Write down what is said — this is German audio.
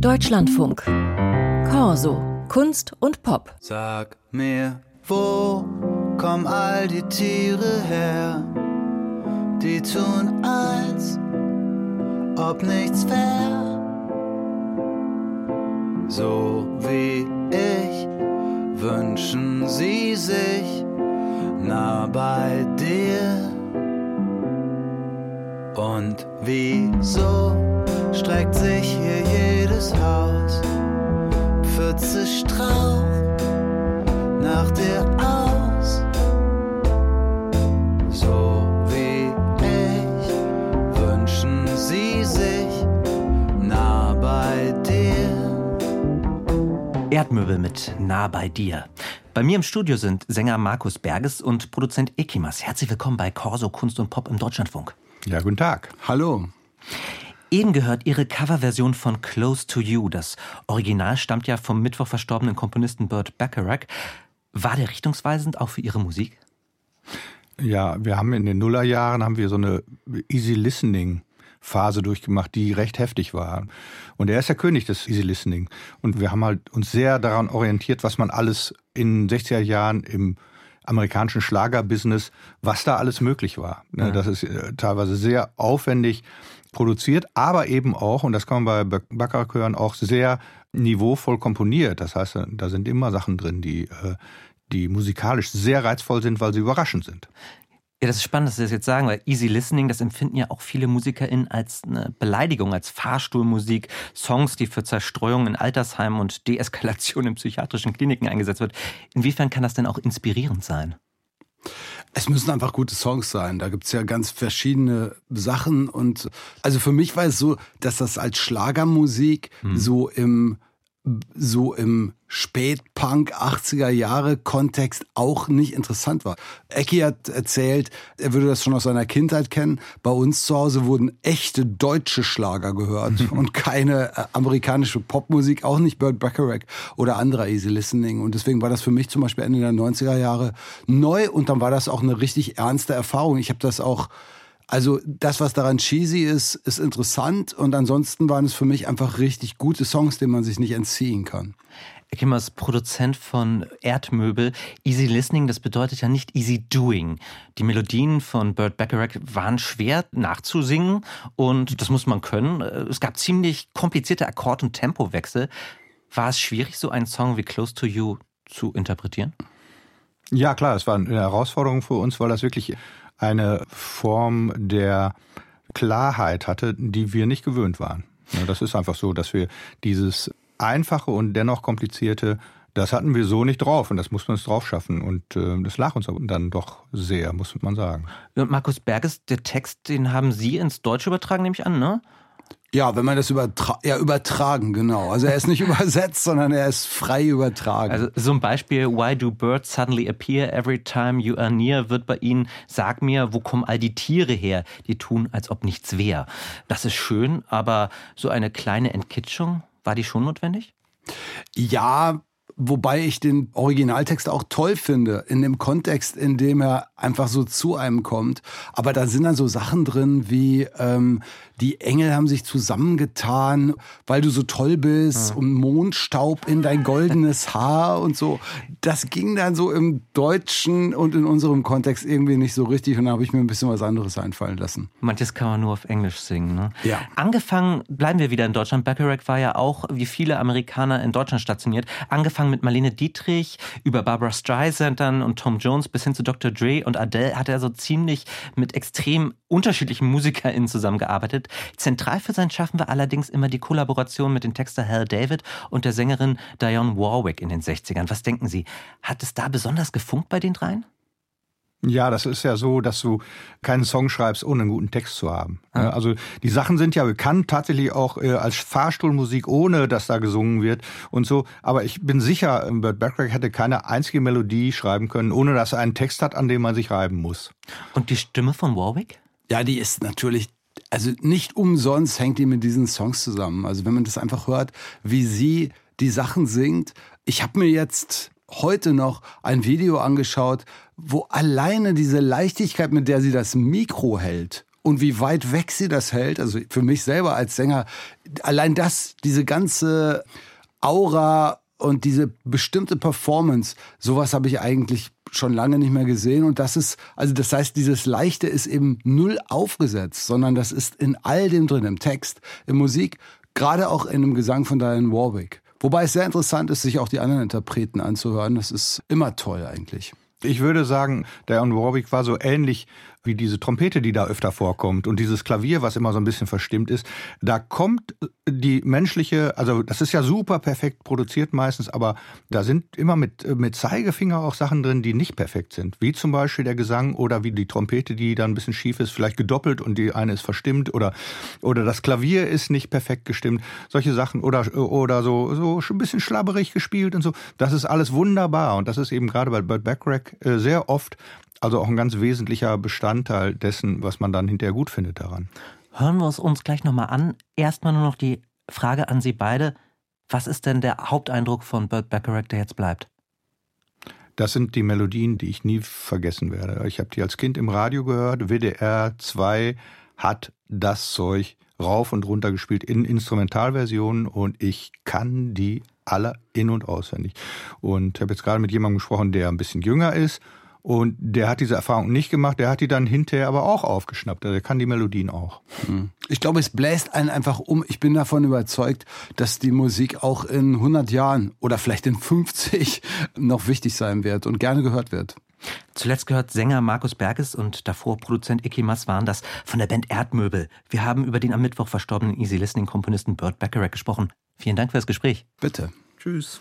Deutschlandfunk. Corso. Kunst und Pop. Sag mir, wo kommen all die Tiere her? Die tun als ob nichts wär. So wie ich wünschen sie sich nah bei dir. Und wieso streckt sich hier jedes Haus? Pfütze Strauch nach dir aus. So wie ich wünschen sie sich nah bei dir. Erdmöbel mit Nah bei dir. Bei mir im Studio sind Sänger Markus Berges und Produzent Ekimas. Herzlich willkommen bei Corso Kunst und Pop im Deutschlandfunk. Ja, guten Tag. Hallo. Eben gehört Ihre Coverversion von Close to You. Das Original stammt ja vom Mittwoch verstorbenen Komponisten Burt Bacharach. War der richtungsweisend auch für Ihre Musik? Ja, wir haben in den Nullerjahren haben wir so eine Easy Listening Phase durchgemacht, die recht heftig war. Und er ist der König des Easy Listening. Und wir haben halt uns sehr daran orientiert, was man alles in 60er Jahren im amerikanischen Schlagerbusiness, was da alles möglich war. Ne, Ja. Das ist äh, teilweise sehr aufwendig produziert, aber eben auch, und das kann man bei Baccarat hören, auch sehr niveauvoll komponiert. Das heißt, da sind immer Sachen drin, die, äh, die musikalisch sehr reizvoll sind, weil sie überraschend sind. Ja, das ist spannend, dass Sie das jetzt sagen, weil Easy Listening, das empfinden ja auch viele MusikerInnen als eine Beleidigung, als Fahrstuhlmusik, Songs, die für Zerstreuung in Altersheimen und Deeskalation in psychiatrischen Kliniken eingesetzt wird. Inwiefern kann das denn auch inspirierend sein? Es müssen einfach gute Songs sein. Da gibt's ja ganz verschiedene Sachen. Und also für mich war es so, dass das als Schlagermusik so im so im Spätpunk 80er Jahre Kontext auch nicht interessant war. Ecki hat erzählt, er würde das schon aus seiner Kindheit kennen. Bei uns zu Hause wurden echte deutsche Schlager gehört und keine äh, amerikanische Popmusik, auch nicht Burt Bacharach oder anderer Easy Listening. Und deswegen war das für mich zum Beispiel Ende der 90er Jahre neu und dann war das auch eine richtig ernste Erfahrung. Ich habe das auch also das, was daran cheesy ist, ist interessant und ansonsten waren es für mich einfach richtig gute Songs, denen man sich nicht entziehen kann. Kimmer ist Produzent von Erdmöbel. Easy Listening, das bedeutet ja nicht Easy Doing. Die Melodien von Burt Bacharach waren schwer nachzusingen und das muss man können. Es gab ziemlich komplizierte Akkord- und Tempowechsel. War es schwierig, so einen Song wie Close to You zu interpretieren? Ja, klar, es war eine Herausforderung für uns, weil das wirklich eine Form der Klarheit hatte, die wir nicht gewöhnt waren. Das ist einfach so, dass wir dieses einfache und dennoch komplizierte, das hatten wir so nicht drauf und das mussten wir uns drauf schaffen. Und äh, das lag uns dann doch sehr, muss man sagen. Und Markus Berges, der Text, den haben Sie ins Deutsche übertragen, nehme ich an, ne? Ja, wenn man das übertra ja, übertragen, genau. Also er ist nicht übersetzt, sondern er ist frei übertragen. Also so ein Beispiel, Why do birds suddenly appear every time you are near, wird bei Ihnen, sag mir, wo kommen all die Tiere her, die tun, als ob nichts wäre. Das ist schön, aber so eine kleine Entkitschung, war die schon notwendig? Ja, wobei ich den Originaltext auch toll finde, in dem Kontext, in dem er einfach so zu einem kommt. Aber da sind dann so Sachen drin wie, ähm, die Engel haben sich zusammengetan, weil du so toll bist und Mondstaub in dein goldenes Haar und so. Das ging dann so im Deutschen und in unserem Kontext irgendwie nicht so richtig und da habe ich mir ein bisschen was anderes einfallen lassen. Manches kann man nur auf Englisch singen. Ne? Ja. Angefangen, bleiben wir wieder in Deutschland. Bacharach war ja auch, wie viele Amerikaner in Deutschland stationiert. Angefangen mit Marlene Dietrich, über Barbara Streisand dann und Tom Jones bis hin zu Dr. Dre und Adele hat er so ziemlich mit extrem unterschiedlichen MusikerInnen zusammengearbeitet. Zentral für sein Schaffen war allerdings immer die Kollaboration mit dem Texter Hal David und der Sängerin Dionne Warwick in den 60ern. Was denken Sie? Hat es da besonders gefunkt bei den dreien? Ja, das ist ja so, dass du keinen Song schreibst, ohne einen guten Text zu haben. Ja, Also die Sachen sind ja bekannt tatsächlich auch äh, als Fahrstuhlmusik, ohne dass da gesungen wird und so. Aber ich bin sicher, Burt Bacharach hätte keine einzige Melodie schreiben können, ohne dass er einen Text hat, an dem man sich reiben muss. Und die Stimme von Warwick? Ja, die ist natürlich, also nicht umsonst hängt die mit diesen Songs zusammen. Also wenn man das einfach hört, wie sie die Sachen singt. Ich habe mir jetzt heute noch ein Video angeschaut, wo alleine diese Leichtigkeit, mit der sie das Mikro hält und wie weit weg sie das hält. Also für mich selber als Sänger, allein das, diese ganze Aura und diese bestimmte Performance, sowas habe ich eigentlich schon lange nicht mehr gesehen. Und das ist, also das heißt, dieses Leichte ist eben null aufgesetzt, sondern das ist in all dem drin, im Text, in Musik, gerade auch in dem Gesang von Diane Warwick. Wobei es sehr interessant ist, sich auch die anderen Interpreten anzuhören. Das ist immer toll eigentlich. Ich würde sagen, Diane Warwick war so ähnlich wie diese Trompete, die da öfter vorkommt und dieses Klavier, was immer so ein bisschen verstimmt ist, da kommt die menschliche, also das ist ja super perfekt produziert meistens, aber da sind immer mit, mit Zeigefinger auch Sachen drin, die nicht perfekt sind. Wie zum Beispiel der Gesang oder wie die Trompete, die dann ein bisschen schief ist, vielleicht gedoppelt und die eine ist verstimmt oder, oder das Klavier ist nicht perfekt gestimmt. Solche Sachen oder, oder so, so ein bisschen schlabberig gespielt und so. Das ist alles wunderbar und das ist eben gerade bei Burt Bacharach äh, sehr oft also auch ein ganz wesentlicher Bestandteil dessen, was man dann hinterher gut findet daran. Hören wir es uns gleich nochmal an. Erstmal nur noch die Frage an Sie beide. Was ist denn der Haupteindruck von Burt Bacharach, der jetzt bleibt? Das sind die Melodien, die ich nie vergessen werde. Ich habe die als Kind im Radio gehört. WDR 2 hat das Zeug rauf und runter gespielt in Instrumentalversionen und ich kann die alle in- und auswendig. Und ich habe jetzt gerade mit jemandem gesprochen, der ein bisschen jünger ist und der hat diese Erfahrung nicht gemacht, der hat die dann hinterher aber auch aufgeschnappt. Also der kann die Melodien auch. Hm. Ich glaube, es bläst einen einfach um. Ich bin davon überzeugt, dass die Musik auch in 100 Jahren oder vielleicht in 50 noch wichtig sein wird und gerne gehört wird. Zuletzt gehört Sänger Markus Berges und davor Produzent Icky waren das von der Band Erdmöbel. Wir haben über den am Mittwoch verstorbenen Easy Listening Komponisten Burt Bacharach gesprochen. Vielen Dank für das Gespräch. Bitte. Tschüss.